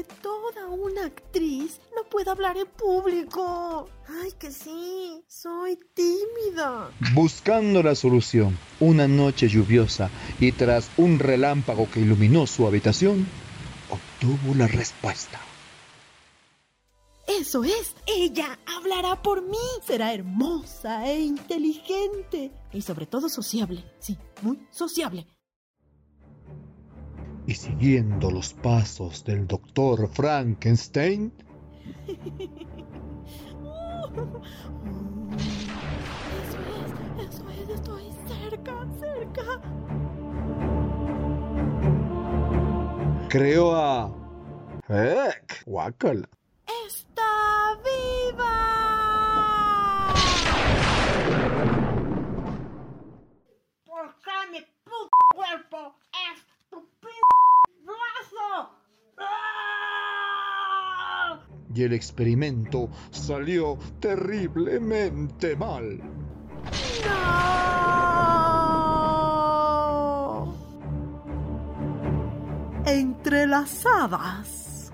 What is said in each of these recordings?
que toda una actriz no puede hablar en público. Ay, que sí, soy tímida. Buscando la solución, una noche lluviosa y tras un relámpago que iluminó su habitación, obtuvo la respuesta. Eso es, ella hablará por mí. Será hermosa e inteligente. Y sobre todo sociable. Sí, muy sociable. Y siguiendo los pasos del doctor Frankenstein... Eso es, eso es, estoy cerca, cerca. Creó a... ¡Ec! ¡Guácala! ¡Está viva! ¿Por qué mi puto cuerpo es tu p brazo? ¡Ah! Y el experimento salió terriblemente mal. ¡No! Entrelazadas.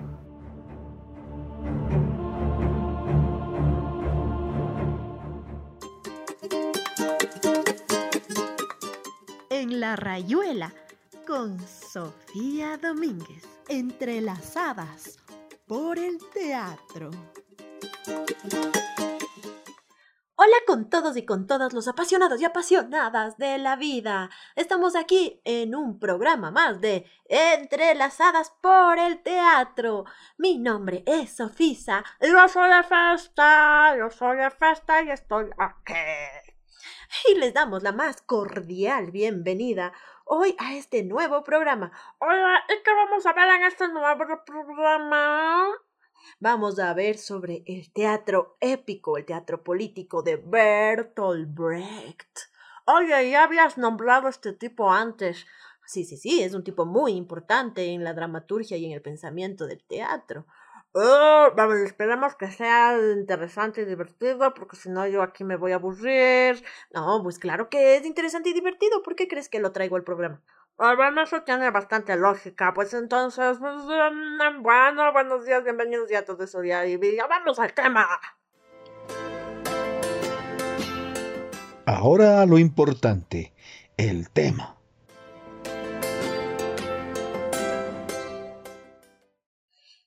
En la rayuela con Sofía Domínguez. Entrelazadas por el teatro. Hola con todos y con todas los apasionados y apasionadas de la vida. Estamos aquí en un programa más de Entrelazadas por el Teatro. Mi nombre es Sofisa. Yo soy de festa, yo soy de festa y estoy aquí. Y les damos la más cordial bienvenida hoy a este nuevo programa. Hola, ¿y qué vamos a ver en este nuevo programa? Vamos a ver sobre el teatro épico, el teatro político de Bertolt Brecht. Oye, ya habías nombrado a este tipo antes. Sí, sí, sí, es un tipo muy importante en la dramaturgia y en el pensamiento del teatro. Oh, vamos, esperemos que sea interesante y divertido, porque si no yo aquí me voy a aburrir. No, pues claro que es interesante y divertido. ¿Por qué crees que lo traigo al programa? Bueno, eso tiene bastante lógica. Pues entonces, pues, mm, bueno, buenos días, bienvenidos ya a todo eso. Ya, y ya vamos al tema. Ahora lo importante, el tema.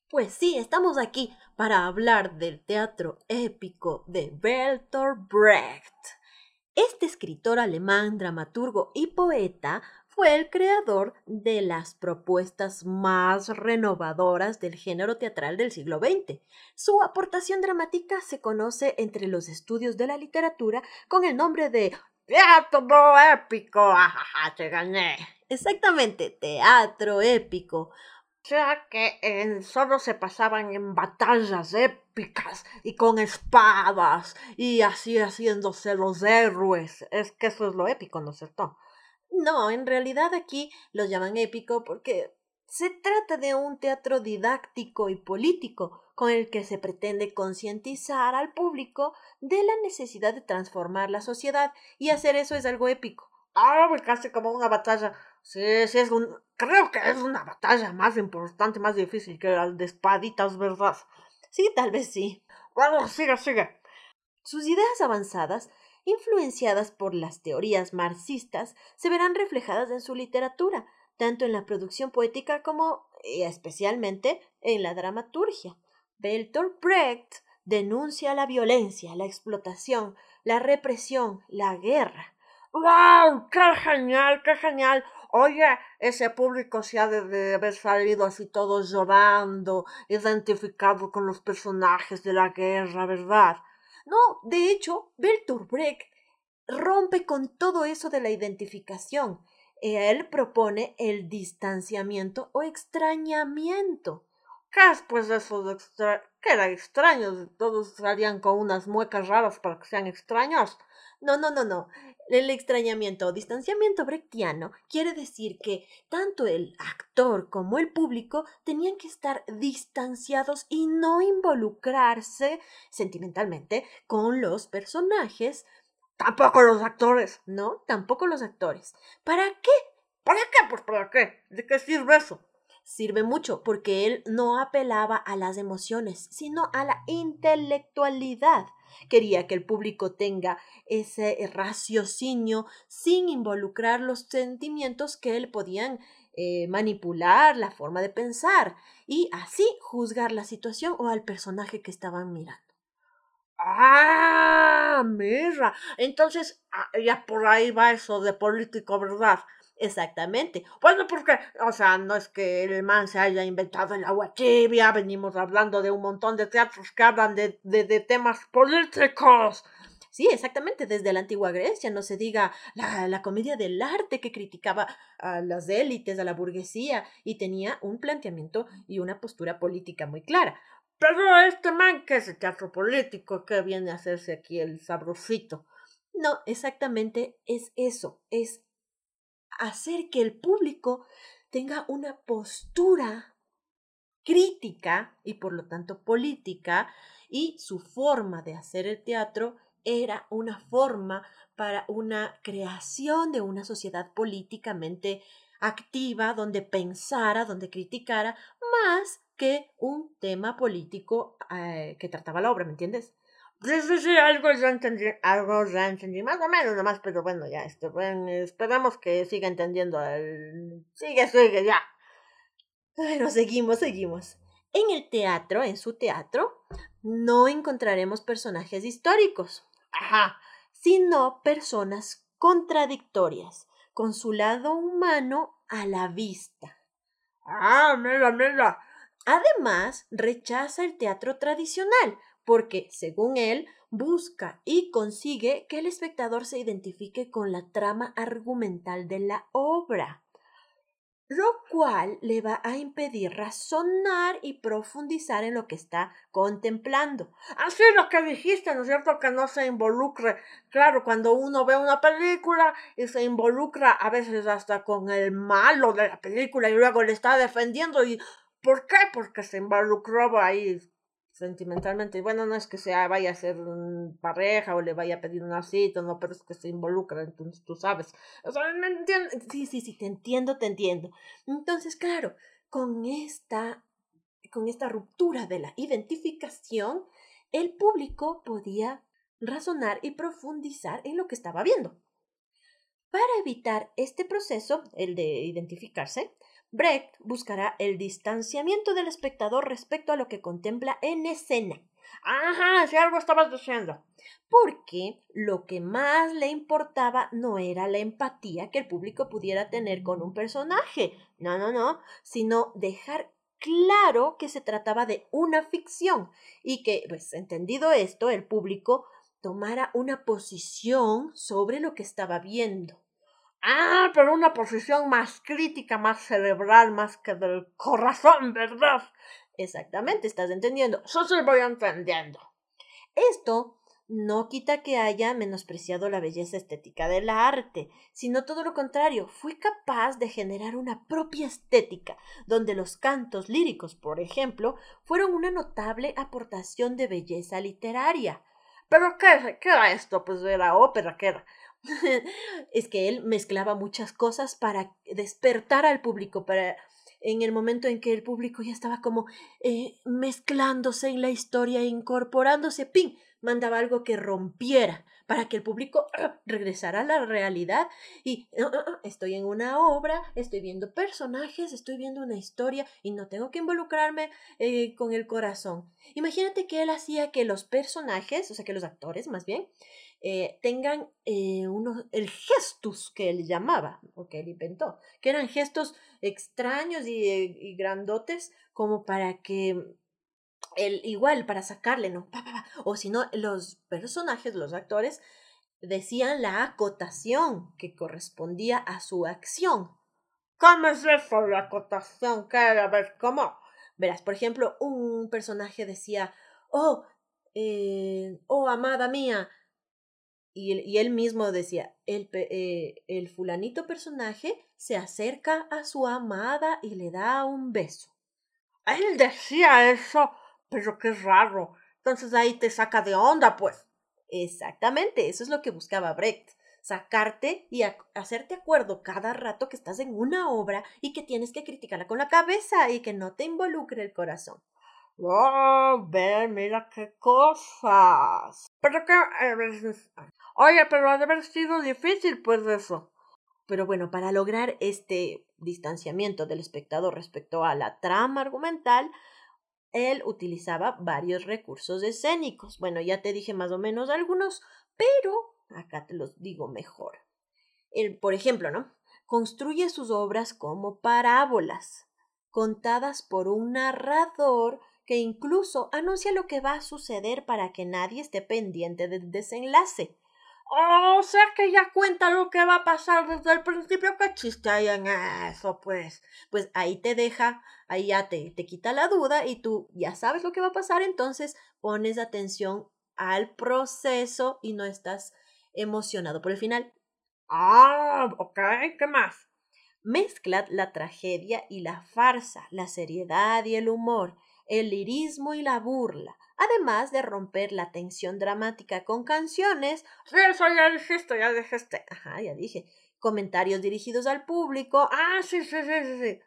Pues sí, estamos aquí para hablar del teatro épico de Bertolt Brecht. Este escritor alemán, dramaturgo y poeta fue el creador de las propuestas más renovadoras del género teatral del siglo XX. Su aportación dramática se conoce entre los estudios de la literatura con el nombre de Teatro épico, exactamente teatro épico. Sea que eh, solo se pasaban en batallas épicas y con espadas y así haciéndose los héroes. Es que eso es lo épico, ¿no es cierto? No, en realidad aquí lo llaman épico porque se trata de un teatro didáctico y político con el que se pretende concientizar al público de la necesidad de transformar la sociedad y hacer eso es algo épico. Ah, casi como una batalla. Sí, sí, es un... Creo que es una batalla más importante, más difícil que la de espaditas, ¿verdad? Sí, tal vez sí. Bueno, sigue, sigue. Sus ideas avanzadas, influenciadas por las teorías marxistas, se verán reflejadas en su literatura, tanto en la producción poética como, y especialmente, en la dramaturgia. Bertolt Brecht denuncia la violencia, la explotación, la represión, la guerra. ¡Wow! ¡Qué genial, qué genial! Oye, ese público se ha de, haber salido así todos llorando, identificado con los personajes de la guerra, ¿verdad? No, de hecho, Bertolt Brecht rompe con todo eso de la identificación. Él propone el distanciamiento o extrañamiento. ¿Qué es pues eso de extra... ¿Qué era extraño? Todos salían con unas muecas raras para que sean extraños. No, no, no, no. El extrañamiento o distanciamiento brechtiano quiere decir que tanto el actor como el público tenían que estar distanciados y no involucrarse sentimentalmente con los personajes. Tampoco los actores. No, tampoco los actores. ¿Para qué? ¿Para qué? Pues para qué. ¿De qué sirve eso? sirve mucho porque él no apelaba a las emociones, sino a la intelectualidad. Quería que el público tenga ese raciocinio sin involucrar los sentimientos que él podían eh, manipular la forma de pensar y así juzgar la situación o al personaje que estaban mirando. Ah, mira. Entonces, ah, ya por ahí va eso de político, ¿verdad? Exactamente. Bueno, porque, o sea, no es que el man se haya inventado el agua tibia, venimos hablando de un montón de teatros que hablan de, de, de temas políticos. Sí, exactamente, desde la antigua Grecia, no se diga la, la comedia del arte que criticaba a las élites, a la burguesía, y tenía un planteamiento y una postura política muy clara. Pero este man, que es el teatro político, que viene a hacerse aquí el sabrosito. No, exactamente es eso, es hacer que el público tenga una postura crítica y por lo tanto política y su forma de hacer el teatro era una forma para una creación de una sociedad políticamente activa donde pensara, donde criticara, más que un tema político eh, que trataba la obra, ¿me entiendes? Sí, sí, sí, algo ya entendí, algo ya entendí, más o menos nomás, pero bueno, ya, este, bueno, esperamos que siga entendiendo el... Sigue, sigue, ya. Bueno, seguimos, seguimos. En el teatro, en su teatro, no encontraremos personajes históricos, ajá, sino personas contradictorias, con su lado humano a la vista. Ah, mira, mira. Además, rechaza el teatro tradicional, porque, según él, busca y consigue que el espectador se identifique con la trama argumental de la obra, lo cual le va a impedir razonar y profundizar en lo que está contemplando. Así lo que dijiste, ¿no es cierto? Que no se involucre. Claro, cuando uno ve una película y se involucra a veces hasta con el malo de la película y luego le está defendiendo y ¿por qué? Porque se involucró ahí sentimentalmente. Bueno, no es que sea vaya a ser pareja o le vaya a pedir una cita, no, pero es que se involucra, entonces tú sabes. O sea, ¿me entiendes? Sí, sí, sí, te entiendo, te entiendo. Entonces, claro, con esta, con esta ruptura de la identificación, el público podía razonar y profundizar en lo que estaba viendo. Para evitar este proceso, el de identificarse, Brecht buscará el distanciamiento del espectador respecto a lo que contempla en escena. Ajá, si algo estabas diciendo. Porque lo que más le importaba no era la empatía que el público pudiera tener con un personaje, no, no, no, sino dejar claro que se trataba de una ficción y que, pues, entendido esto, el público tomara una posición sobre lo que estaba viendo. Ah, pero una posición más crítica, más cerebral, más que del corazón, ¿verdad? Exactamente, estás entendiendo. Yo sí voy entendiendo. Esto no quita que haya menospreciado la belleza estética del arte, sino todo lo contrario, fue capaz de generar una propia estética, donde los cantos líricos, por ejemplo, fueron una notable aportación de belleza literaria. ¿Pero qué, qué era esto? Pues era ópera, ¿qué era? es que él mezclaba muchas cosas para despertar al público, para en el momento en que el público ya estaba como eh, mezclándose en la historia, incorporándose, ¡ping! mandaba algo que rompiera para que el público ¡ah! regresara a la realidad y ¡ah, ah, estoy en una obra, estoy viendo personajes, estoy viendo una historia y no tengo que involucrarme eh, con el corazón. Imagínate que él hacía que los personajes, o sea que los actores más bien, eh, tengan eh, unos, el gestus que él llamaba, o que él inventó, que eran gestos extraños y, eh, y grandotes como para que el, igual para sacarle, ¿no? O si no, los personajes, los actores, decían la acotación que correspondía a su acción. ¿Cómo es eso, la acotación? ¿Qué? A ver, ¿cómo? Verás, por ejemplo, un personaje decía, oh, oh, amada mía, y, él mismo decía, el, eh, el fulanito personaje se acerca a su amada y le da un beso. Él decía eso, pero qué raro. Entonces ahí te saca de onda, pues. Exactamente, eso es lo que buscaba Brecht. sacarte y hacerte acuerdo cada rato que estás en una obra y que tienes que criticarla con la cabeza y que no te involucre el corazón. Oh, ve, mira qué cosas. Pero que... Oye, pero ha de haber sido difícil, pues, eso. Pero bueno, para lograr este distanciamiento del espectador respecto a la trama argumental, él utilizaba varios recursos escénicos. Bueno, ya te dije más o menos algunos, pero acá te los digo mejor. Él, por ejemplo, ¿no? Construye sus obras como parábolas, contadas por un narrador que incluso anuncia lo que va a suceder para que nadie esté pendiente del desenlace. Oh, o sea que ya cuenta lo que va a pasar desde el principio. ¿Qué chiste hay en eso, pues? Pues ahí te deja, ahí ya te, te quita la duda y tú ya sabes lo que va a pasar, entonces pones atención al proceso y no estás emocionado por el final. Ah, ok, ¿qué más? Mezcla la tragedia y la farsa, la seriedad y el humor, el lirismo y la burla, además de romper la tensión dramática con canciones. Sí, eso ya dijiste, ya dijiste. Ajá, ya dije. Comentarios dirigidos al público. Ah, sí, sí, sí, sí.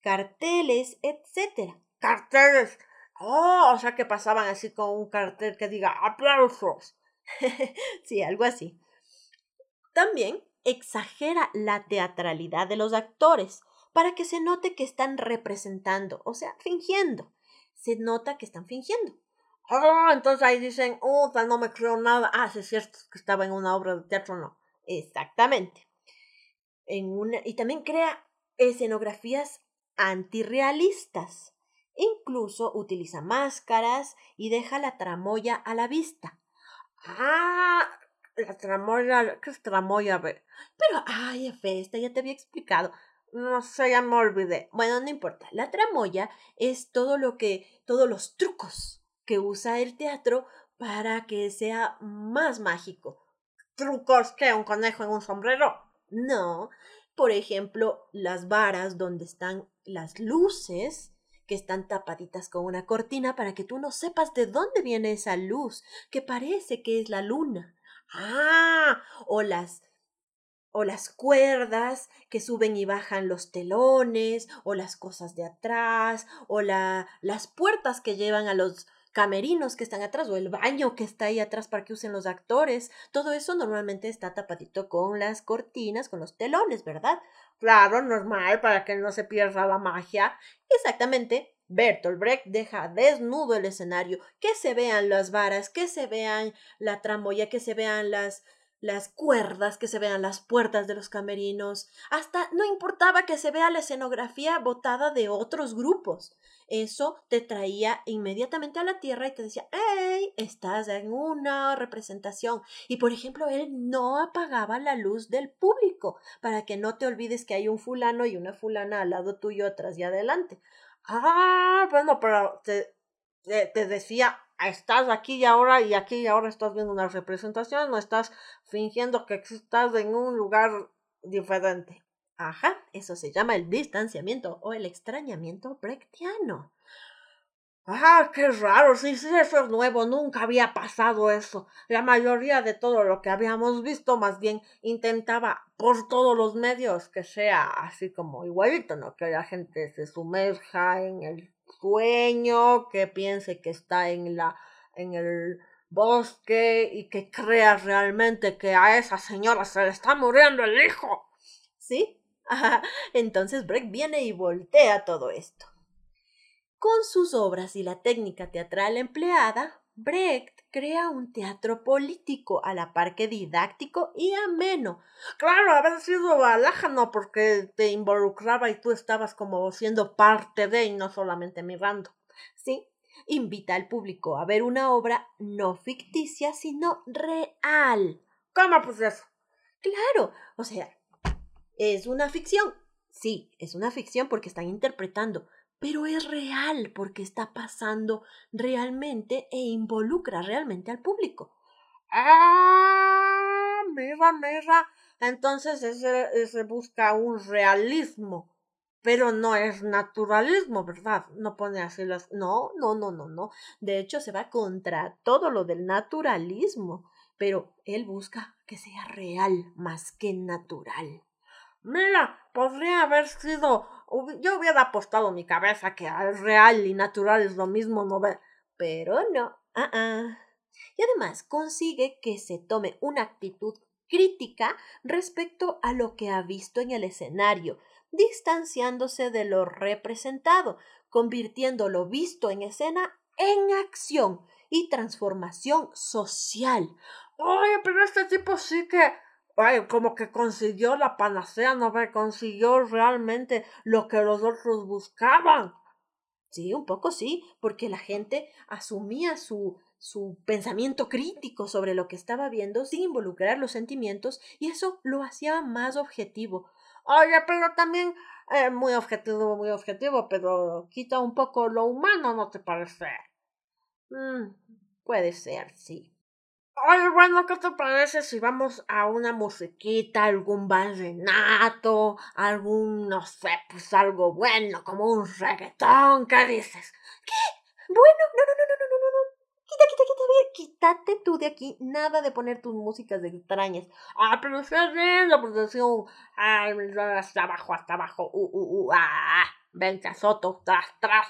Carteles, etcétera. Carteles. Oh, o sea que pasaban así con un cartel que diga aplausos. sí, algo así. También exagera la teatralidad de los actores para que se note que están representando, o sea, fingiendo. Se nota que están fingiendo. Oh, entonces ahí dicen, oh, no me creo nada. Ah, sí es cierto que estaba en una obra de teatro, no. Exactamente. En una, y también crea escenografías antirrealistas. Incluso utiliza máscaras y deja la tramoya a la vista. Ah, la tramoya, ¿qué es tramoya? Pero, ay, Festa, ya te había explicado. No sé, ya me olvidé. Bueno, no importa. La tramoya es todo lo que, todos los trucos que usa el teatro para que sea más mágico. ¿Trucos que un conejo en un sombrero? No. Por ejemplo, las varas donde están las luces que están tapaditas con una cortina para que tú no sepas de dónde viene esa luz, que parece que es la luna. Ah, o las o las cuerdas que suben y bajan los telones, o las cosas de atrás, o la, las puertas que llevan a los camerinos que están atrás o el baño que está ahí atrás para que usen los actores. Todo eso normalmente está tapadito con las cortinas, con los telones, ¿verdad? Claro, normal, para que no se pierda la magia. Exactamente. Bertolt Brecht deja desnudo el escenario, que se vean las varas, que se vean la tramoya, que se vean las las cuerdas, que se vean las puertas de los camerinos, hasta no importaba que se vea la escenografía botada de otros grupos. Eso te traía inmediatamente a la tierra y te decía, ¡Ey! Estás en una representación. Y por ejemplo, él no apagaba la luz del público para que no te olvides que hay un fulano y una fulana al lado tuyo, atrás y adelante. Ah, bueno, pero te, te decía, estás aquí y ahora y aquí y ahora estás viendo una representación, no estás fingiendo que estás en un lugar diferente. Ajá, eso se llama el distanciamiento o el extrañamiento brechtiano. Ah, qué raro, sí, sí, eso es nuevo, nunca había pasado eso. La mayoría de todo lo que habíamos visto más bien intentaba por todos los medios que sea así como igualito, ¿no? Que la gente se sumerja en el sueño, que piense que está en la en el bosque y que crea realmente que a esa señora se le está muriendo el hijo. ¿Sí? Entonces Brecht viene y voltea todo esto. Con sus obras y la técnica teatral empleada, Brecht crea un teatro político a la par que didáctico y ameno. Claro, haber sido balájano porque te involucraba y tú estabas como siendo parte de y no solamente mirando. Sí, invita al público a ver una obra no ficticia, sino real. ¿Cómo pues eso? Claro, o sea, es una ficción. Sí, es una ficción porque están interpretando, pero es real porque está pasando realmente e involucra realmente al público. Ah, mira, mira. Entonces se busca un realismo, pero no es naturalismo, ¿verdad? No pone así las... No, no, no, no, no. De hecho, se va contra todo lo del naturalismo, pero él busca que sea real más que natural. Mira, podría haber sido. Yo hubiera apostado mi cabeza que real y natural es lo mismo, ¿no ve? Pero no. Ah, ah. Y además consigue que se tome una actitud crítica respecto a lo que ha visto en el escenario, distanciándose de lo representado, convirtiendo lo visto en escena en acción y transformación social. Oye, pero este tipo sí que Como que consiguió la panacea, no ve, consiguió realmente lo que los otros buscaban. Sí, un poco sí, porque la gente asumía su, su pensamiento crítico sobre lo que estaba viendo sin involucrar los sentimientos y eso lo hacía más objetivo. Oye, pero también eh, muy objetivo, muy objetivo, pero quita un poco lo humano, ¿no te parece? Mm, puede ser, sí. Oye, bueno, ¿qué te parece si vamos a una musiquita, algún vallenato, algún, no sé, pues algo bueno, como un reggaetón? ¿Qué dices? ¿Qué? Bueno, no, no, no, no, no, no, no. Quita, quita, quita, quítate tú de aquí. Nada de poner tus músicas de extrañas. Ah, pero estás viendo, pues decía un, ay, hasta abajo, hasta abajo, uh, uh, uh, ah, vente soto, tras, tras.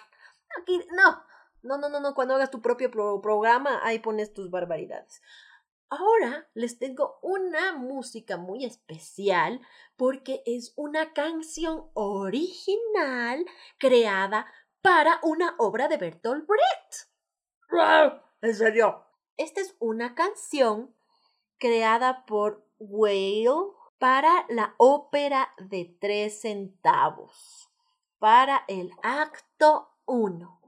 Aquí, no. No, no, no, no, cuando hagas tu propio programa, ahí pones tus barbaridades. Ahora les tengo una música muy especial porque es una canción original creada para una obra de Bertolt Brecht. ¿En serio? Esta es una canción creada por Whale para la ópera de tres centavos, para el acto 1.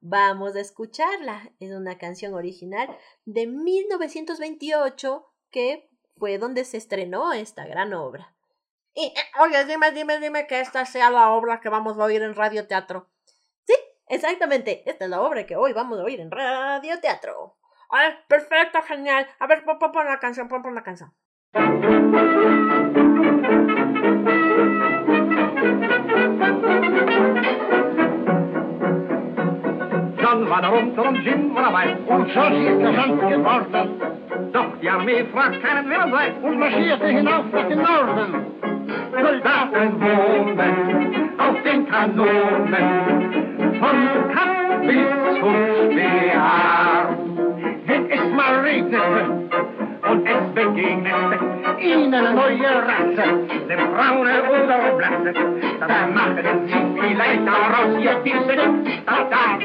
Vamos a escucharla. Es una canción original de 1928 que fue donde se estrenó esta gran obra. Y, eh, oye, dime, dime, dime que esta sea la obra que vamos a oír en Radio Teatro. Sí, exactamente. Esta es la obra que hoy vamos a oír en Radio Teatro. Ay, perfecto, genial. A ver, pon, pon la canción, pon, pon la canción. War darum zum Gym war dabei und schon ist der Hand geworden. Doch die Armee fragt keinen, wer sei und marschierte hinauf nach dem Norden. Soldaten wohnen auf den Kanonen von Kapp bis zum Speer. Mal regnete und es begegnete ihnen eine neue Rasse, dem braune oder blasse, dann machen sie vielleicht daraus ihr Wissen, da, da.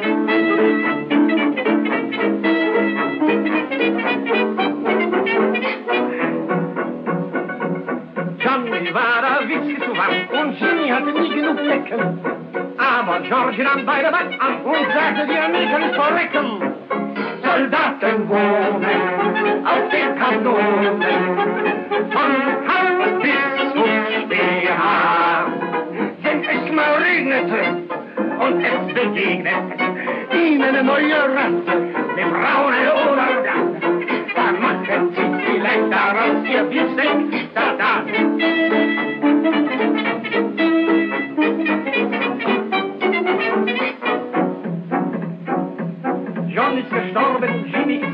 Johnny war der Witze zu wach und Jimmy hatte nie genug Decken. Aber George nahm beide Back an und sagte, wir müssen verrecken. Auf den Kanonen von bis regnete und es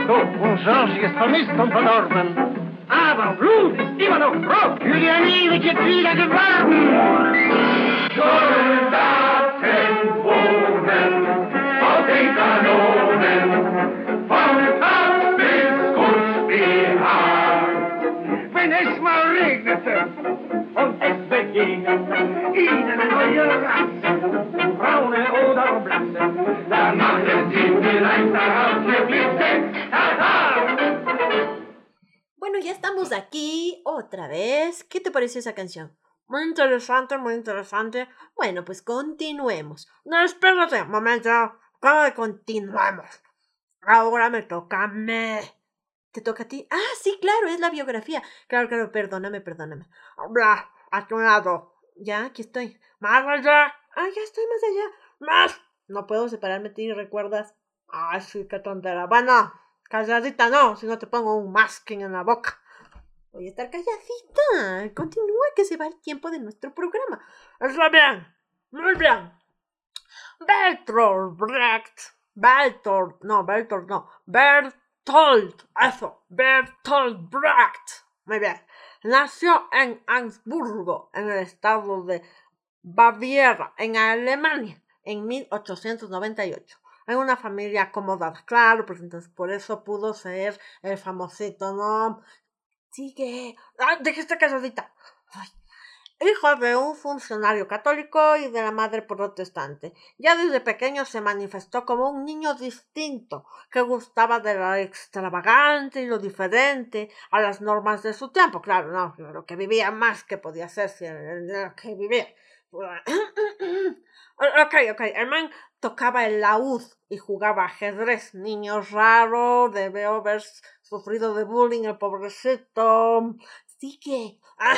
Tot und George ist vermisst und verdorben. Aber Blut ist immer noch Brot für die ewige wieder geworden. Soldaten wohnen auf den Kanonen von Kampf bis Kutzbihar. Wenn es mal regnete und es begegnete ihnen eine neue vez. ¿Qué te pareció esa canción? Muy interesante, muy interesante. Bueno, pues continuemos. No, espérate, momento. ¿Cómo continuemos? Ahora me toca a mí. ¿Te toca a ti? Ah, sí, claro, es la biografía. Claro, claro, perdóname, perdóname. Bla, a tu lado. Ya, aquí estoy. Más allá. Ah, ya estoy más allá. Más. No puedo separarme de ti, ¿recuerdas? Ay, sí, qué tontera. Bueno, calladita no, si no te pongo un masking en la boca. Voy a estar calladita. Continúa que se va el tiempo de nuestro programa. Está bien. Muy bien. Bertolt Brecht. Bertolt, no, Bertolt no. Bertolt eso, Bertolt Brecht. Muy bien. Nació en Augsburgo, en el estado de Baviera, en Alemania, en 1898. En una familia acomodada, claro, pues entonces por eso pudo ser el famosito, ¿no? Sigue. Ah, dijiste casadita. Ay, hijo de un funcionario católico y de la madre protestante. Ya desde pequeño se manifestó como un niño distinto, que gustaba de lo extravagante y lo diferente a las normas de su tiempo. Claro, no, lo que vivía más que podía ser si lo que vivía. ok, ok, el man tocaba el laúd y jugaba ajedrez. Niño raro, debe haber sufrido de bullying el pobrecito. Sí que... Ah,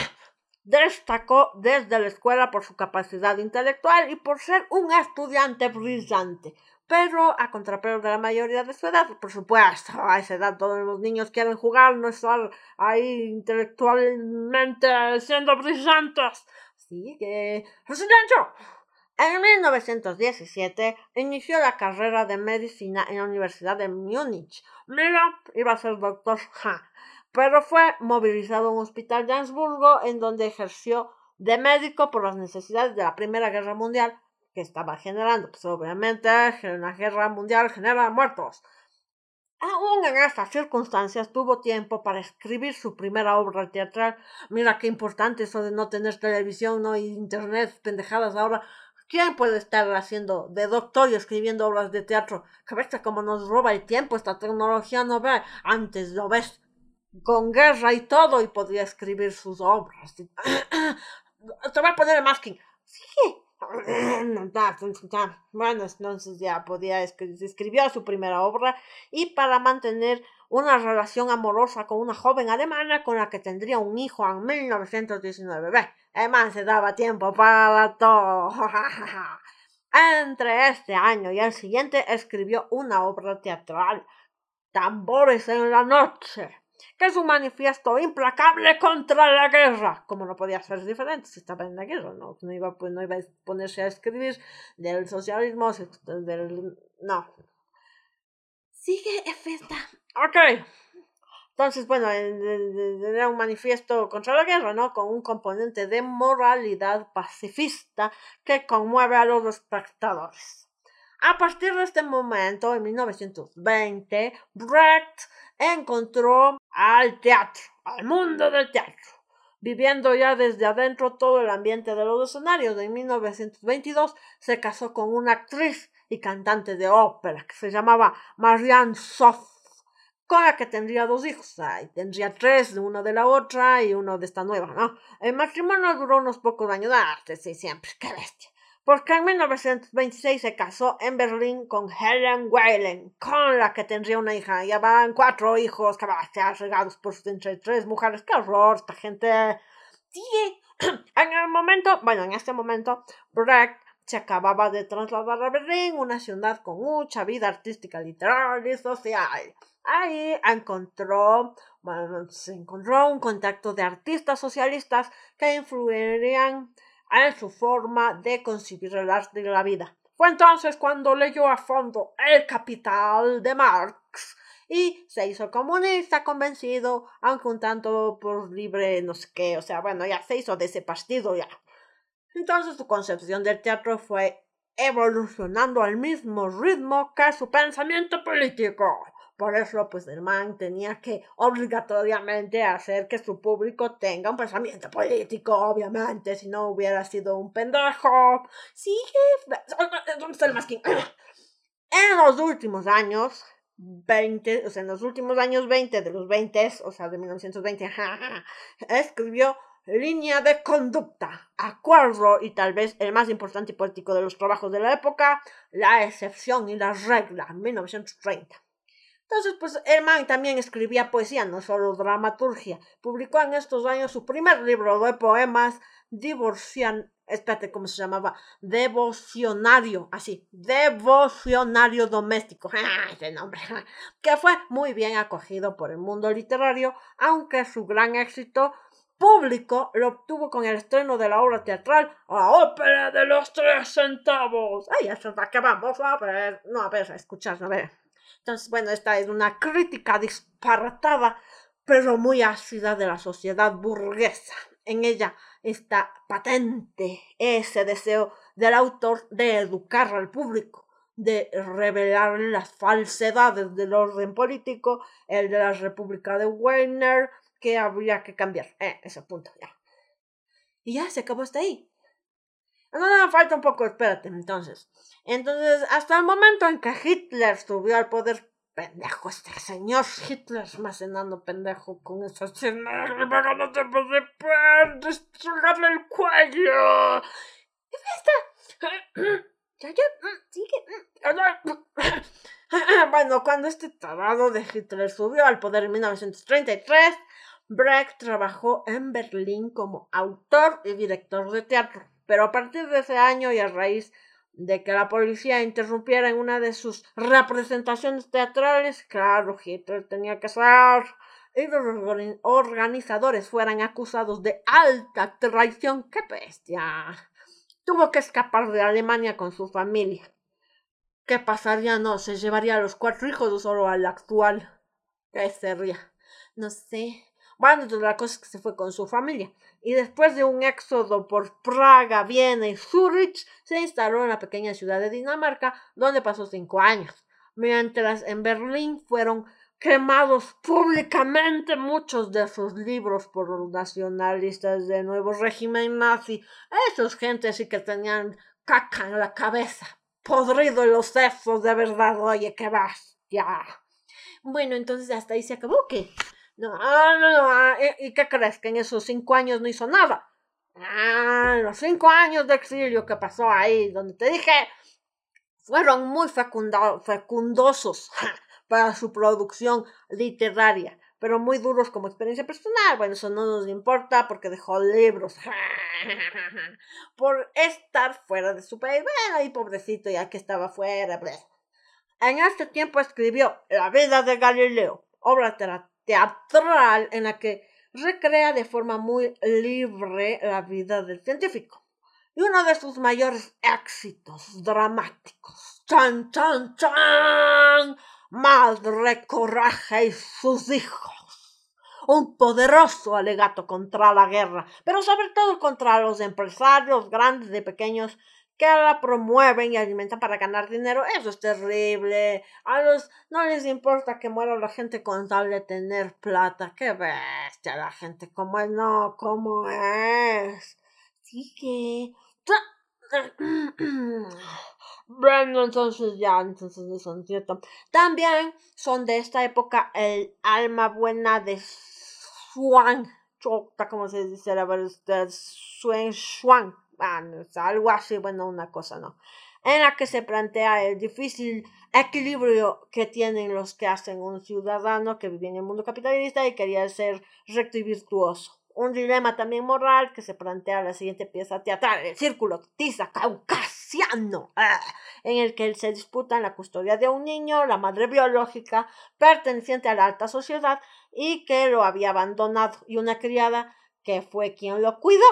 Destacó desde la escuela por su capacidad intelectual y por ser un estudiante brillante. Pero a contrapelo de la mayoría de su edad, por supuesto, a esa edad todos los niños quieren jugar, no estar ahí intelectualmente siendo brillantes. Así que... ¡Silencio! En 1917 inició la carrera de medicina en la Universidad de Múnich. Mira, iba a ser doctor. Ja pero fue movilizado a un hospital de Ansburgo en donde ejerció de médico por las necesidades de la Primera Guerra Mundial que estaba generando. Pues obviamente una guerra mundial genera muertos. Aún en estas circunstancias tuvo tiempo para escribir su primera obra teatral. Mira qué importante eso de no tener televisión, no internet, pendejadas ahora. ¿Quién puede estar haciendo de doctor y escribiendo obras de teatro? Que ves como nos roba el tiempo esta tecnología, no ve. Antes lo ves con guerra y todo y podría escribir sus obras. Te voy a poner el masking. Sí. Bueno, entonces ya podía escribir, escribió su primera obra y para mantener una relación amorosa con una joven alemana con la que tendría un hijo en 1919. Ve, además se daba tiempo para todo. Entre este año y el siguiente escribió una obra teatral, Tambores en la noche que es un manifiesto implacable contra la guerra. Como no podía ser diferente si estaba en la guerra, no, no, iba, pues, no iba a ponerse a escribir del socialismo, del... no. Sigue efecta. Ok. Entonces, bueno, era un manifiesto contra la guerra, ¿no? Con un componente de moralidad pacifista que conmueve a los espectadores. A partir de este momento, en 1920, Brecht encontró al teatro, al mundo del teatro, viviendo ya desde adentro todo el ambiente de los escenarios. En 1922 se casó con una actriz y cantante de ópera que se llamaba Marianne Soff, con la que tendría dos hijos, y tendría tres, uno de la otra y uno de esta nueva, ¿no? El matrimonio duró unos pocos años, ah, sí, siempre, qué bestia porque en 1926 se casó en Berlín con Helen Weylen, con la que tendría una hija. Ya van cuatro hijos que van a estar regados por entre tres mujeres. ¡Qué horror! Esta gente. Sí. En el momento, bueno, en este momento, Brecht se acababa de trasladar a Berlín, una ciudad con mucha vida artística, literal y social. Ahí encontró, bueno, se encontró un contacto de artistas socialistas que influirían en su forma de concebir el arte de la vida. Fue entonces cuando leyó a fondo El Capital de Marx y se hizo comunista convencido, aunque un tanto por libre no sé qué, o sea, bueno, ya se hizo de ese partido ya. Entonces su concepción del teatro fue evolucionando al mismo ritmo que su pensamiento político. Por eso, pues el tenía que obligatoriamente hacer que su público tenga un pensamiento político, obviamente, si no hubiera sido un pendejo. Sí, ¿dónde está el masking? En los últimos años, 20, o sea, en los últimos años 20 de los 20, o sea, de 1920, escribió Línea de conducta, acuerdo y tal vez el más importante y político de los trabajos de la época, La excepción y la regla, 1930. Entonces, pues el man también escribía poesía, no solo dramaturgia. Publicó en estos años su primer libro de poemas, Divorcian, espérate, ¿cómo se llamaba? Devocionario, así, Devocionario Doméstico, ese nombre, que fue muy bien acogido por el mundo literario, aunque su gran éxito público lo obtuvo con el estreno de la obra teatral La Ópera de los Tres Centavos. Ay, eso es la que vamos a ver, no, a ver, a escuchar, a ver. Entonces, bueno, esta es una crítica disparatada, pero muy ácida de la sociedad burguesa. En ella está patente ese deseo del autor de educar al público, de revelar las falsedades del orden político, el de la República de Weimar, que habría que cambiar. Eh, ese punto, ya. Y ya, se acabó hasta ahí. No, no, falta un poco, espérate, entonces. Entonces, hasta el momento en que Hitler subió al poder, pendejo, este señor Hitler más enano pendejo con esa escena, no te puede destruirle el cuello. ¿Qué? Ya, ya, sigue. Bueno, cuando este tarado de Hitler subió al poder en 1933, Brecht trabajó en Berlín como autor y director de teatro, pero a partir de ese año y a raíz de que la policía interrumpiera en una de sus representaciones teatrales, claro, Hitler tenía que ser y los organizadores fueran acusados de alta traición. ¡Qué bestia! Tuvo que escapar de Alemania con su familia. ¿Qué pasaría? No, se llevaría a los cuatro hijos o solo al actual. ¿Qué sería? No sé. Bueno, entonces la cosa es que se fue con su familia. Y después de un éxodo por Praga, Viena y Zurich, se instaló en la pequeña ciudad de Dinamarca, donde pasó cinco años. Mientras en Berlín fueron quemados públicamente muchos de sus libros por los nacionalistas del nuevo régimen nazi. Esos gente sí que tenían caca en la cabeza, podrido en los sesos, de verdad, oye, qué ya. Bueno, entonces hasta ahí se acabó, ¿qué? No, no, no. Ah, ¿Y qué crees? Que en esos cinco años no hizo nada. Ah, los cinco años de exilio que pasó ahí, donde te dije, fueron muy fecundosos para su producción literaria, pero muy duros como experiencia personal. Bueno, eso no nos importa porque dejó libros por estar fuera de su país. Bueno, y pobrecito, ya que estaba fuera. En este tiempo escribió La vida de Galileo, obra teatral en la que recrea de forma muy libre la vida del científico. Y uno de sus mayores éxitos dramáticos, chan, chan, chan, Madre Coraje y sus hijos. Un poderoso alegato contra la guerra, pero sobre todo contra los empresarios grandes y pequeños que la promueven y alimentan para ganar dinero, eso es terrible. A los no les importa que muera la gente con tal de tener plata. Qué bestia la gente como es, no, como es. Sí que. Bueno, entonces ya, entonces no son cierto. También son de esta época el alma buena de Swan. Chota, como se dice, la verdad, Swan Swan algo así, bueno, una cosa, ¿no? En la que se plantea el difícil equilibrio que tienen los que hacen un ciudadano que vive en el mundo capitalista y quería ser recto y virtuoso. Un dilema también moral que se plantea en la siguiente pieza teatral, el círculo tiza caucasiano, ah, en el que se disputa la custodia de un niño, la madre biológica, perteneciente a la alta sociedad y que lo había abandonado, y una criada que fue quien lo cuidó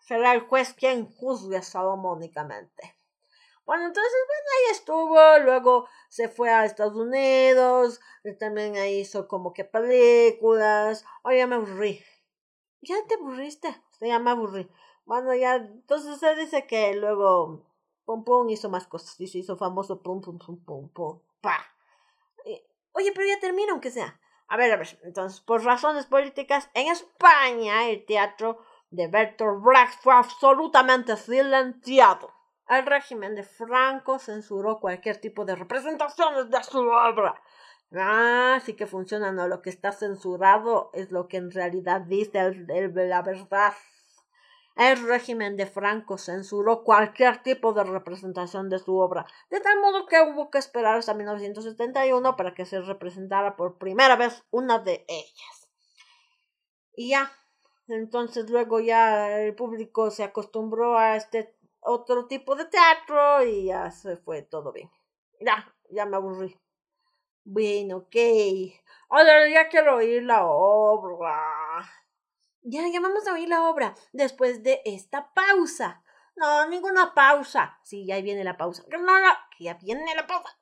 será el juez quien juzgue salomónicamente. Bueno, entonces, bueno, ahí estuvo, luego se fue a Estados Unidos, y también ahí hizo como que películas, oye, ya me aburrí. Ya te aburriste, se me aburrí. Bueno, ya, entonces se dice que luego Pum Pum hizo más cosas, y se hizo famoso Pum Pum Pum Pum Pum, pa. oye, pero ya termina aunque sea. A ver, a ver, entonces, por razones políticas, en España el teatro de Bertolt Brecht fue absolutamente silenciado. El régimen de Franco censuró cualquier tipo de representaciones de su obra. Ah, sí que funciona, no. Lo que está censurado es lo que en realidad dice la verdad. El régimen de Franco censuró cualquier tipo de representación de su obra, de tal modo que hubo que esperar hasta 1971 para que se representara por primera vez una de ellas. Y ya, entonces luego ya el público se acostumbró a este otro tipo de teatro y ya se fue todo bien. Ya, ya me aburrí. Bueno, ok. Ahora ya quiero oír la obra. Ya, ya vamos a oír la obra después de esta pausa. No, ninguna pausa. Sí, ya viene la pausa. No, no, ya viene la pausa.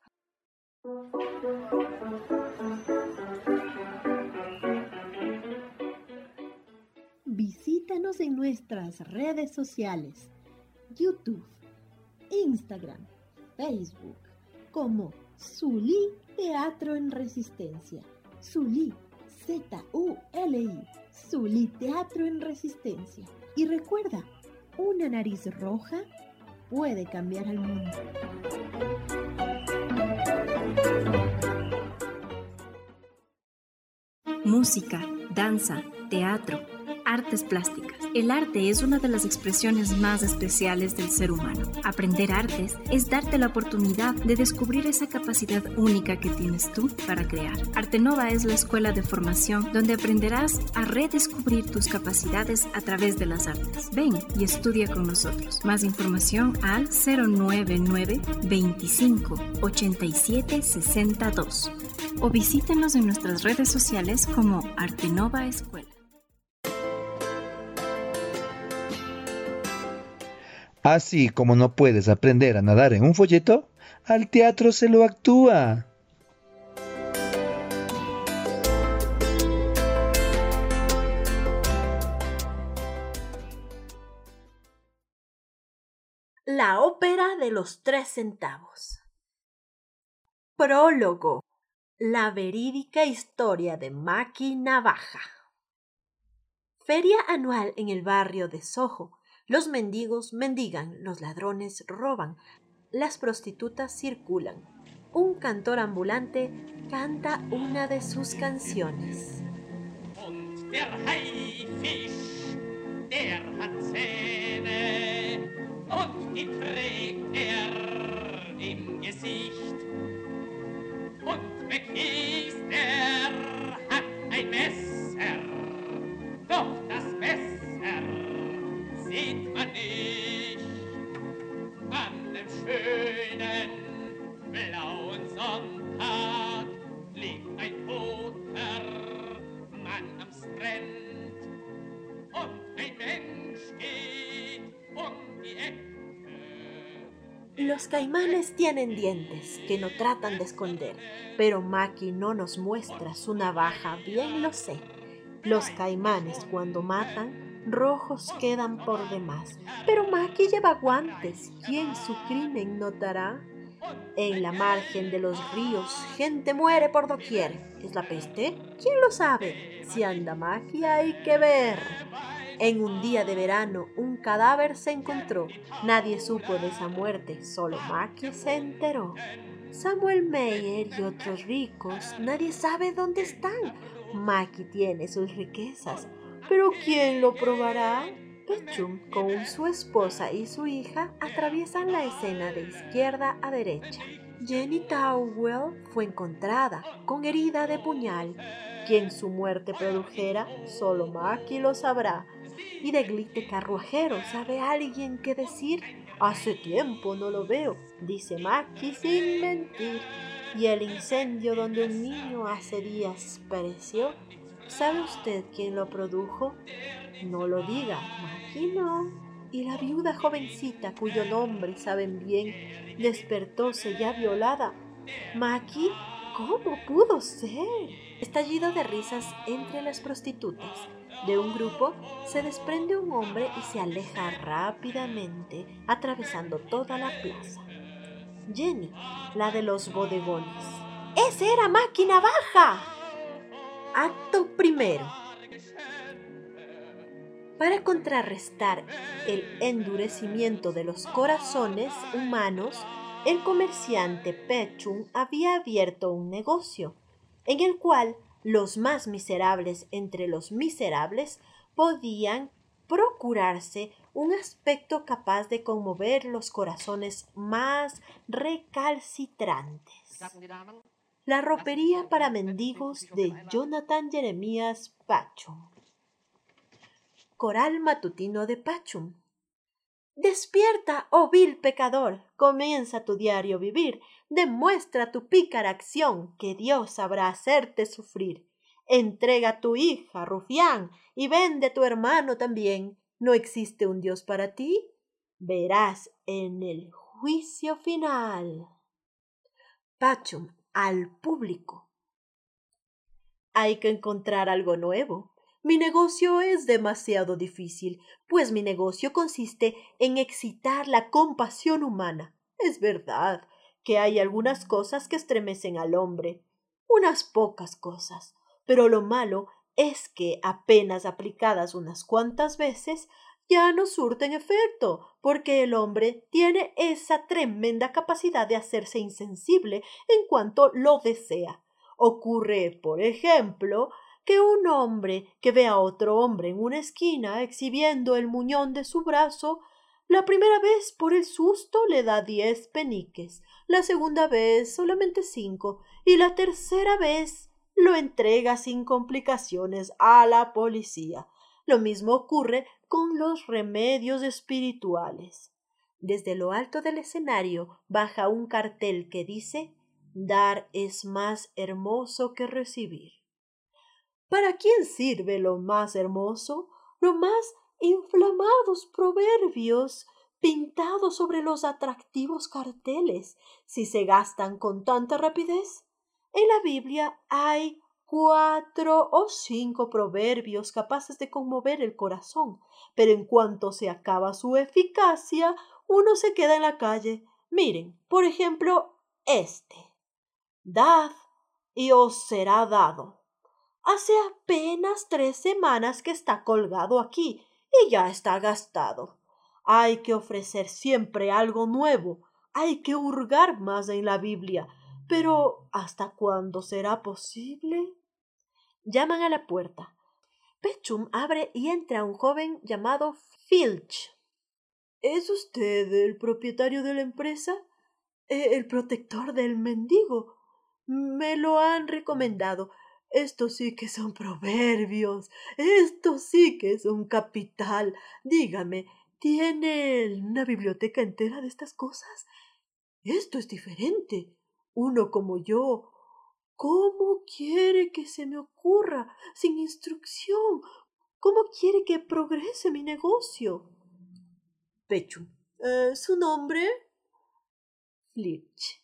Visítanos en nuestras redes sociales, YouTube, Instagram, Facebook, como Zulí Teatro en Resistencia. Zulí, Z-U-L-I, Zulí Teatro en Resistencia. Y recuerda, una nariz roja puede cambiar al mundo. Música, danza, teatro artes plásticas. El arte es una de las expresiones más especiales del ser humano. Aprender artes es darte la oportunidad de descubrir esa capacidad única que tienes tú para crear. Artenova es la escuela de formación donde aprenderás a redescubrir tus capacidades a través de las artes. Ven y estudia con nosotros. Más información al 099 25 87 62 o visítenos en nuestras redes sociales como Artenova Escuela. Así como no puedes aprender a nadar en un folleto, al teatro se lo actúa. La ópera de los tres centavos. Prólogo. La verídica historia de Maki Navaja. Feria anual en el barrio de Soho los mendigos mendigan, los ladrones roban, las prostitutas circulan. Un cantor ambulante canta una de sus canciones. Los caimanes tienen dientes que no tratan de esconder, pero Maki no nos muestra su navaja, bien lo sé. Los caimanes cuando matan rojos quedan por demás. Pero Maki lleva guantes. ¿Quién su crimen notará? En la margen de los ríos, gente muere por doquier. ¿Es la peste? ¿Quién lo sabe? Si anda Maki hay que ver. En un día de verano, un cadáver se encontró. Nadie supo de esa muerte, solo Maki se enteró. Samuel Meyer y otros ricos, nadie sabe dónde están. Maki tiene sus riquezas, pero ¿quién lo probará? Pechum, con su esposa y su hija, atraviesan la escena de izquierda a derecha. Jenny Towell fue encontrada con herida de puñal. Quien su muerte produjera, solo Maki lo sabrá. Y de glite carruajero, ¿sabe alguien qué decir? Hace tiempo no lo veo, dice Maki sin mentir. Y el incendio donde un niño hace días pereció ¿Sabe usted quién lo produjo? No lo diga, Maki no. Y la viuda jovencita, cuyo nombre saben bien, despertóse ya violada. Maki, ¿cómo pudo ser? Estallido de risas entre las prostitutas. De un grupo se desprende un hombre y se aleja rápidamente, atravesando toda la plaza. Jenny, la de los bodegones. ¡Ese era máquina baja! Acto primero. Para contrarrestar el endurecimiento de los corazones humanos, el comerciante Pechum había abierto un negocio, en el cual los más miserables entre los miserables podían procurarse un aspecto capaz de conmover los corazones más recalcitrantes. La ropería para mendigos de Jonathan Jeremías Pachum. Coral matutino de Pachum. Despierta, oh vil pecador, comienza tu diario vivir, demuestra tu pícara acción, que Dios sabrá hacerte sufrir. Entrega tu hija, rufián, y vende tu hermano también. ¿No existe un Dios para ti? Verás en el juicio final. Pachum, al público. Hay que encontrar algo nuevo. Mi negocio es demasiado difícil, pues mi negocio consiste en excitar la compasión humana. Es verdad que hay algunas cosas que estremecen al hombre, unas pocas cosas, pero lo malo es que apenas aplicadas unas cuantas veces ya no surten efecto, porque el hombre tiene esa tremenda capacidad de hacerse insensible en cuanto lo desea. Ocurre, por ejemplo, que un hombre que ve a otro hombre en una esquina exhibiendo el muñón de su brazo, la primera vez por el susto le da diez peniques, la segunda vez solamente cinco, y la tercera vez lo entrega sin complicaciones a la policía. Lo mismo ocurre con los remedios espirituales. Desde lo alto del escenario baja un cartel que dice Dar es más hermoso que recibir. ¿Para quién sirve lo más hermoso? Lo más inflamados proverbios pintados sobre los atractivos carteles, si se gastan con tanta rapidez. En la Biblia hay cuatro o cinco proverbios capaces de conmover el corazón, pero en cuanto se acaba su eficacia, uno se queda en la calle. Miren, por ejemplo, este. Dad y os será dado. Hace apenas tres semanas que está colgado aquí y ya está gastado. Hay que ofrecer siempre algo nuevo, hay que hurgar más en la Biblia. Pero ¿hasta cuándo será posible? Llaman a la puerta. Pechum abre y entra un joven llamado Filch. ¿Es usted el propietario de la empresa? Eh, ¿El protector del mendigo? Me lo han recomendado. Estos sí que son proverbios. Esto sí que es un capital. Dígame, ¿tiene una biblioteca entera de estas cosas? Esto es diferente. Uno como yo, ¿Cómo quiere que se me ocurra sin instrucción? ¿Cómo quiere que progrese mi negocio? Pechum. Eh, ¿Su nombre? Flitch.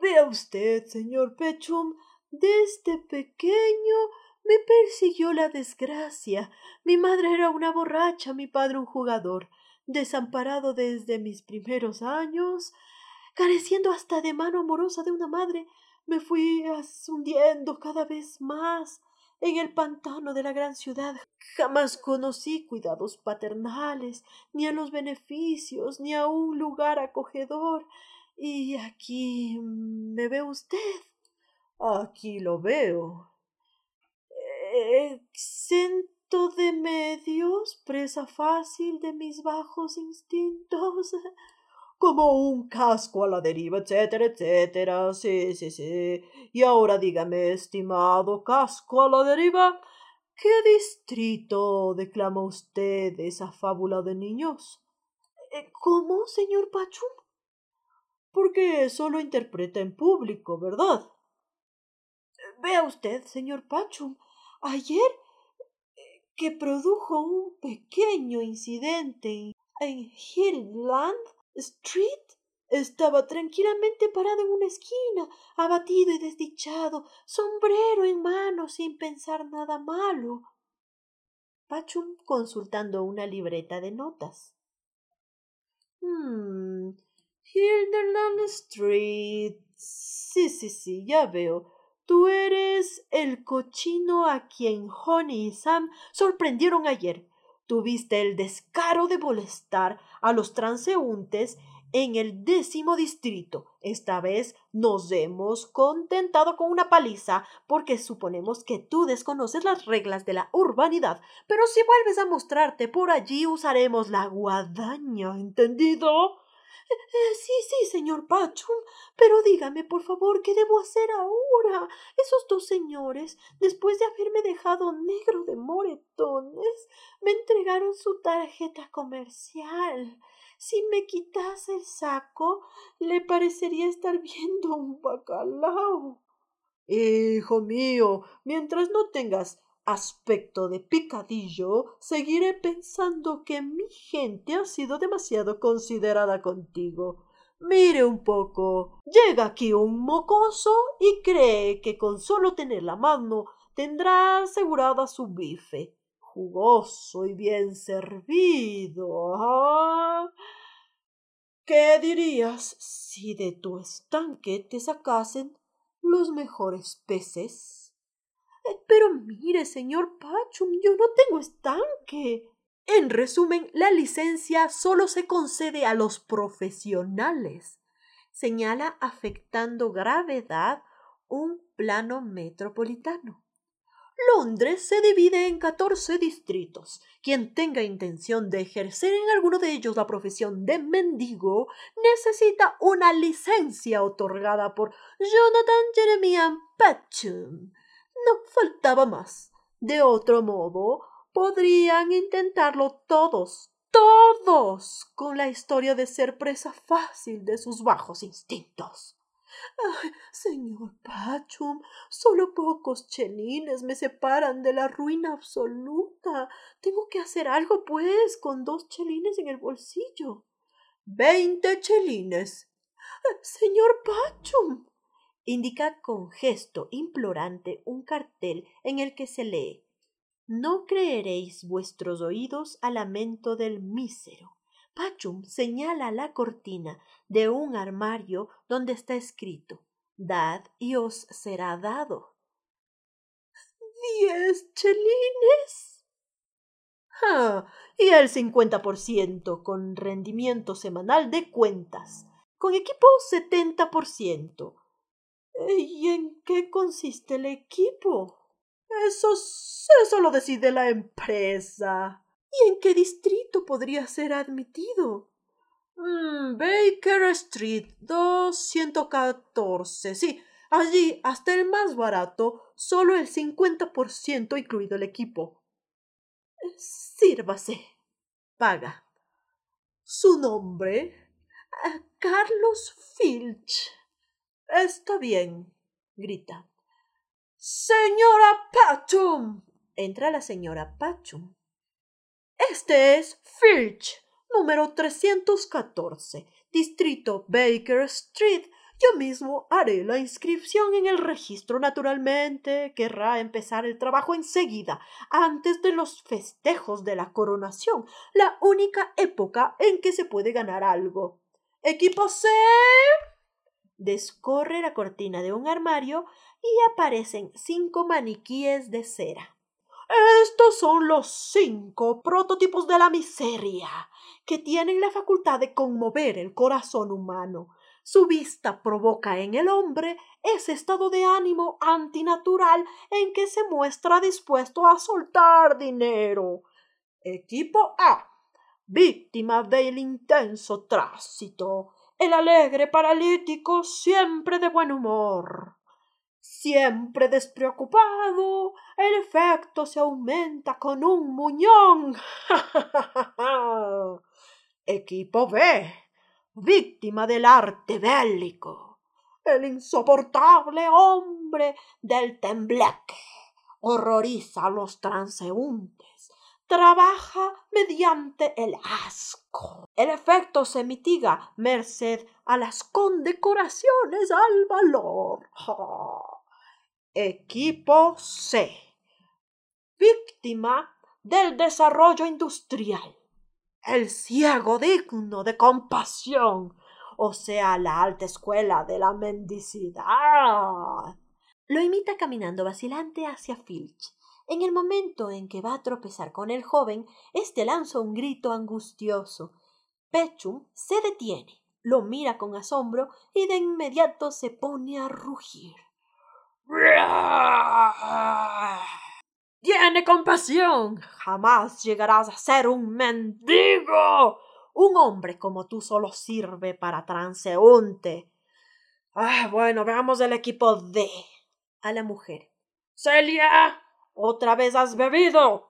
Vea usted, señor Pechum, desde pequeño me persiguió la desgracia. Mi madre era una borracha, mi padre un jugador. Desamparado desde mis primeros años, careciendo hasta de mano amorosa de una madre, me fui hundiendo cada vez más en el pantano de la gran ciudad. Jamás conocí cuidados paternales, ni a los beneficios, ni a un lugar acogedor. Y aquí me ve usted. Aquí lo veo. Exento de medios, presa fácil de mis bajos instintos como un casco a la deriva, etcétera, etcétera. Sí, sí, sí. Y ahora dígame, estimado casco a la deriva, ¿qué distrito declama usted esa fábula de niños? Eh, ¿Cómo, señor Pachum? Porque eso lo interpreta en público, ¿verdad? Vea usted, señor Pachum, ayer eh, que produjo un pequeño incidente en Hillland, Street estaba tranquilamente parado en una esquina, abatido y desdichado, sombrero en mano, sin pensar nada malo. Pachum consultando una libreta de notas. Hmm. Hilderland Street. Sí, sí, sí, ya veo. Tú eres el cochino a quien Honey y Sam sorprendieron ayer tuviste el descaro de molestar a los transeúntes en el décimo distrito. Esta vez nos hemos contentado con una paliza porque suponemos que tú desconoces las reglas de la urbanidad. Pero si vuelves a mostrarte por allí usaremos la guadaña. ¿Entendido? Sí, sí, señor Pachum, pero dígame, por favor, ¿qué debo hacer ahora? Esos dos señores, después de haberme dejado negro de moretones, me entregaron su tarjeta comercial. Si me quitase el saco, le parecería estar viendo un bacalao. Hijo mío, mientras no tengas aspecto de picadillo, seguiré pensando que mi gente ha sido demasiado considerada contigo. Mire un poco. Llega aquí un mocoso y cree que con solo tener la mano tendrá asegurada su bife. Jugoso y bien servido. ¿ah? ¿Qué dirías si de tu estanque te sacasen los mejores peces? Pero mire, señor Pachum, yo no tengo estanque. En resumen, la licencia solo se concede a los profesionales. Señala afectando gravedad un plano metropolitano. Londres se divide en catorce distritos. Quien tenga intención de ejercer en alguno de ellos la profesión de mendigo necesita una licencia otorgada por Jonathan Jeremiah Patchum. No faltaba más. De otro modo, podrían intentarlo todos, todos, con la historia de ser presa fácil de sus bajos instintos. Señor Pachum, solo pocos chelines me separan de la ruina absoluta. Tengo que hacer algo, pues, con dos chelines en el bolsillo. Veinte chelines. Señor Pachum. Indica con gesto implorante un cartel en el que se lee No creeréis vuestros oídos al lamento del mísero. Pachum señala la cortina de un armario donde está escrito Dad y os será dado. ¿Diez chelines? Ah, y el cincuenta por ciento con rendimiento semanal de cuentas. Con equipo setenta por ciento. ¿Y en qué consiste el equipo? Eso, eso lo decide la empresa. ¿Y en qué distrito podría ser admitido? Mm, Baker Street 214. Sí, allí hasta el más barato, solo el 50% incluido el equipo. Sírvase. Paga. Su nombre. Ah, Carlos Filch. Está bien, grita. Señora Patchum. Entra la señora Patchum. Este es Filch, número 314, distrito Baker Street. Yo mismo haré la inscripción en el registro. Naturalmente, querrá empezar el trabajo enseguida, antes de los festejos de la coronación, la única época en que se puede ganar algo. Equipo C. Descorre la cortina de un armario y aparecen cinco maniquíes de cera. Estos son los cinco prototipos de la miseria, que tienen la facultad de conmover el corazón humano. Su vista provoca en el hombre ese estado de ánimo antinatural en que se muestra dispuesto a soltar dinero. Equipo A. Víctima del intenso tránsito. El alegre paralítico siempre de buen humor. Siempre despreocupado, el efecto se aumenta con un muñón. Equipo B. Víctima del arte bélico. El insoportable hombre del tembleque. Horroriza a los transeúntes. Trabaja mediante el asco. El efecto se mitiga merced a las condecoraciones al valor. Equipo C. Víctima del desarrollo industrial. El ciego digno de compasión, o sea, la alta escuela de la mendicidad. Lo imita caminando vacilante hacia Filch. En el momento en que va a tropezar con el joven, éste lanza un grito angustioso. Pechum se detiene, lo mira con asombro y de inmediato se pone a rugir. Tiene compasión. Jamás llegarás a ser un mendigo. Un hombre como tú solo sirve para transeúnte. Ah, bueno, veamos el equipo D. A la mujer. Celia, otra vez has bebido.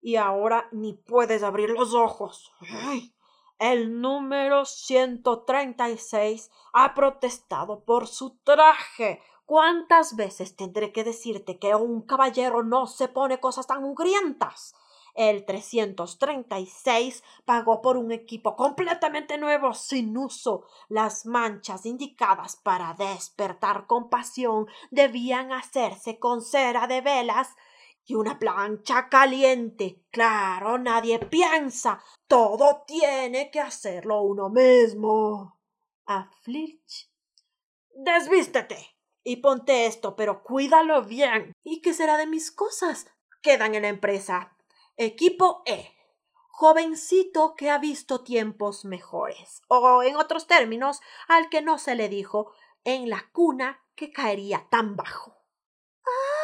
Y ahora ni puedes abrir los ojos. El número 136 ha protestado por su traje. ¿Cuántas veces tendré que decirte que un caballero no se pone cosas tan mugrientas? El 336 pagó por un equipo completamente nuevo, sin uso. Las manchas indicadas para despertar compasión debían hacerse con cera de velas y una plancha caliente. Claro, nadie piensa. Todo tiene que hacerlo uno mismo. A Flitch. Desvístete y ponte esto, pero cuídalo bien. ¿Y qué será de mis cosas? Quedan en la empresa. Equipo E. Jovencito que ha visto tiempos mejores. O, en otros términos, al que no se le dijo en la cuna que caería tan bajo. Ah,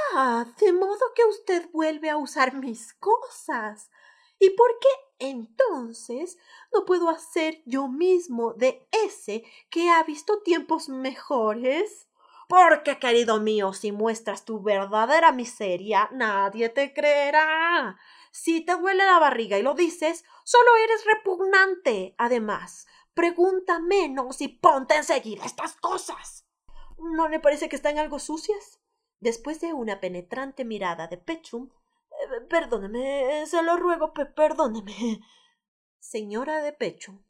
de modo que usted vuelve a usar mis cosas. ¿Y por qué entonces no puedo hacer yo mismo de ese que ha visto tiempos mejores? Porque, querido mío, si muestras tu verdadera miseria, nadie te creerá. Si te duele la barriga y lo dices, solo eres repugnante. Además, pregunta menos y ponte enseguida estas cosas. ¿No le parece que están algo sucias? Después de una penetrante mirada de Pechum, eh, perdóneme, se lo ruego, perdóneme. Señora de Pechum.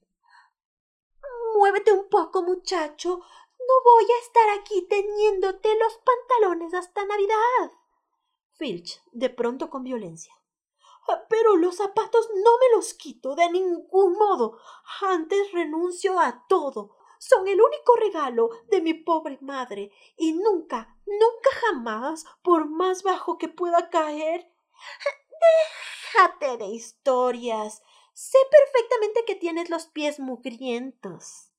Muévete un poco, muchacho. No voy a estar aquí teñiéndote los pantalones hasta Navidad. Filch, de pronto con violencia. Ah, pero los zapatos no me los quito de ningún modo. Antes renuncio a todo son el único regalo de mi pobre madre, y nunca, nunca jamás, por más bajo que pueda caer. Déjate de historias. Sé perfectamente que tienes los pies mugrientos.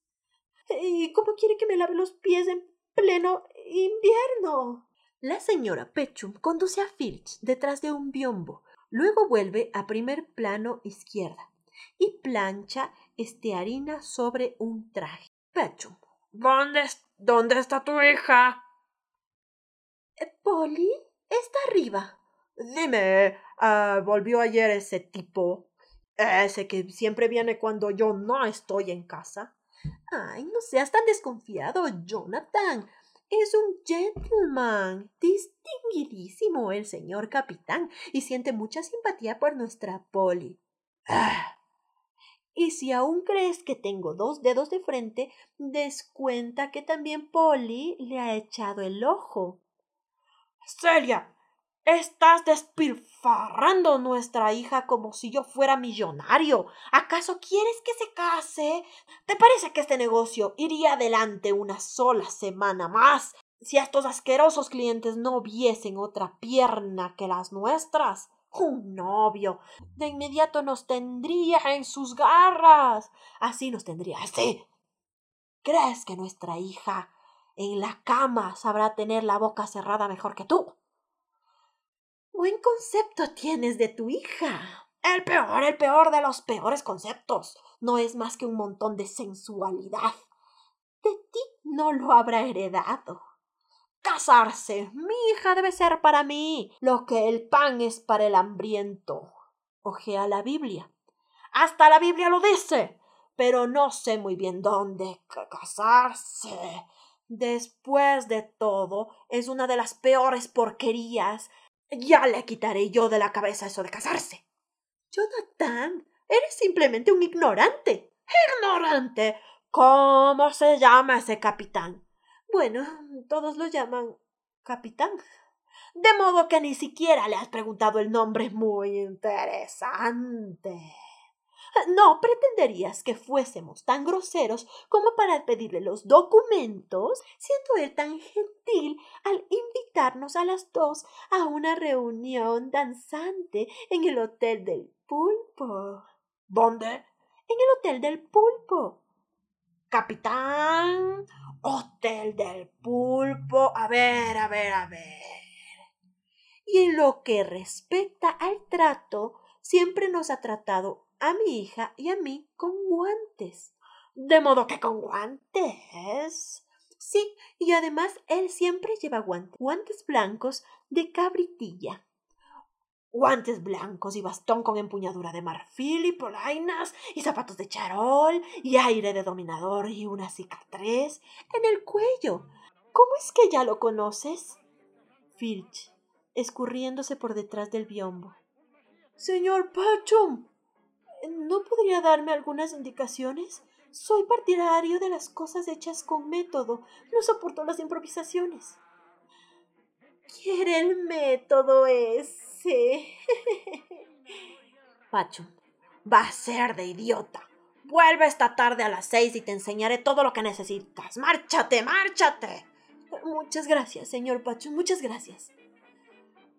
¿Y cómo quiere que me lave los pies en pleno invierno? La señora Pechum conduce a Filch detrás de un biombo, luego vuelve a primer plano izquierda y plancha estearina sobre un traje. Pecho. ¿Dónde, ¿Dónde está tu hija? Eh, Polly está arriba. Dime, uh, ¿volvió ayer ese tipo? Ese que siempre viene cuando yo no estoy en casa. Ay, no seas tan desconfiado, Jonathan. Es un gentleman, distinguidísimo el señor capitán, y siente mucha simpatía por nuestra Polly. Ah, y si aún crees que tengo dos dedos de frente, descuenta que también Polly le ha echado el ojo. Celia, estás despilfarrando nuestra hija como si yo fuera millonario. ¿Acaso quieres que se case? ¿Te parece que este negocio iría adelante una sola semana más si estos asquerosos clientes no viesen otra pierna que las nuestras? Un novio. De inmediato nos tendría en sus garras. Así nos tendría así. ¿Crees que nuestra hija en la cama sabrá tener la boca cerrada mejor que tú? Buen concepto tienes de tu hija. El peor, el peor de los peores conceptos. No es más que un montón de sensualidad. De ti no lo habrá heredado casarse. Mi hija debe ser para mí lo que el pan es para el hambriento. Ojea la Biblia. Hasta la Biblia lo dice. Pero no sé muy bien dónde casarse. Después de todo, es una de las peores porquerías. Ya le quitaré yo de la cabeza eso de casarse. Jonathan, eres simplemente un ignorante. Ignorante. ¿Cómo se llama ese capitán? Bueno, todos lo llaman capitán. De modo que ni siquiera le has preguntado el nombre. Muy interesante. ¿No pretenderías que fuésemos tan groseros como para pedirle los documentos, siendo él tan gentil al invitarnos a las dos a una reunión danzante en el Hotel del Pulpo? ¿Dónde? En el Hotel del Pulpo. Capitán, Hotel del Pulpo. A ver, a ver, a ver. Y en lo que respecta al trato, siempre nos ha tratado a mi hija y a mí con guantes. De modo que con guantes. Sí, y además él siempre lleva guantes, guantes blancos de cabritilla guantes blancos y bastón con empuñadura de marfil y polainas y zapatos de charol y aire de dominador y una cicatriz en el cuello. ¿Cómo es que ya lo conoces? Filch, escurriéndose por detrás del biombo. Señor Pachum, ¿no podría darme algunas indicaciones? Soy partidario de las cosas hechas con método. No soporto las improvisaciones. ¿Quiere el método ese? Pachum, va a ser de idiota. Vuelve esta tarde a las seis y te enseñaré todo lo que necesitas. ¡Márchate, márchate! Muchas gracias, señor Pachum, muchas gracias.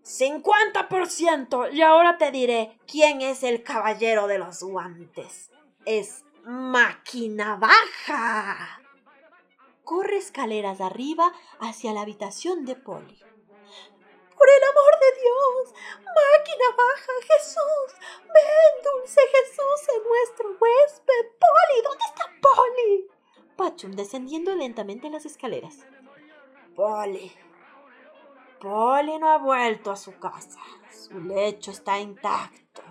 50% y ahora te diré quién es el caballero de los guantes. Es máquina baja. Corre escaleras arriba hacia la habitación de Polly. Por el amor de Dios, máquina baja, Jesús, ven, dulce Jesús, en nuestro huésped. Polly, ¿dónde está Polly? Pachum descendiendo lentamente las escaleras. Polly, Polly no ha vuelto a su casa. Su lecho está intacto.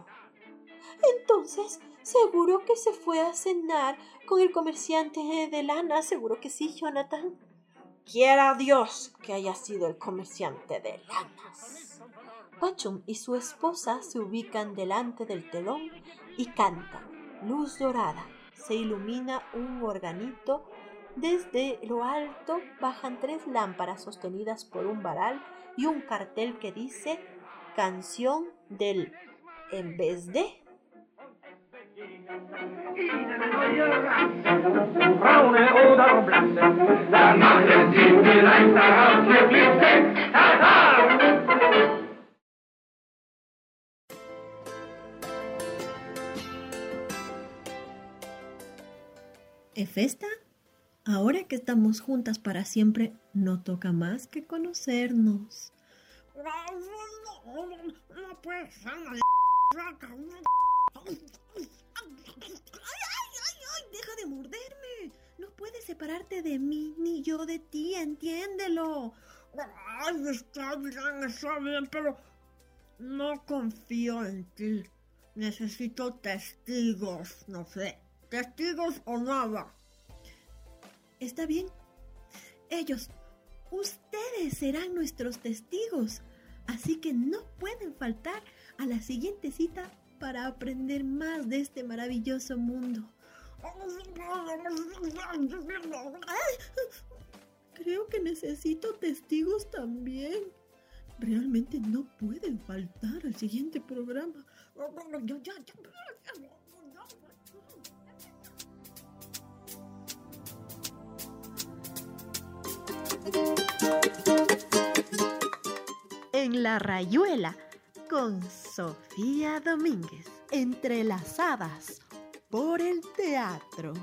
Entonces, seguro que se fue a cenar con el comerciante de lana. Seguro que sí, Jonathan. Quiera Dios que haya sido el comerciante de lanas. Pachum y su esposa se ubican delante del telón y cantan. Luz dorada. Se ilumina un organito. Desde lo alto bajan tres lámparas sostenidas por un varal y un cartel que dice canción del en vez de. ¿Efesta? Ahora que estamos juntas para siempre, no toca más que conocernos. No puede ser una ¡Deja de morderme! No puedes separarte de mí ni yo de ti, entiéndelo. Ay, está bien, está bien, pero no confío en ti. Necesito testigos, no sé, testigos o nada. Está bien. Ellos, ustedes serán nuestros testigos. Así que no pueden faltar a la siguiente cita para aprender más de este maravilloso mundo. Creo que necesito testigos también. Realmente no pueden faltar al siguiente programa. En la rayuela con Sofía Domínguez, entrelazadas por el teatro.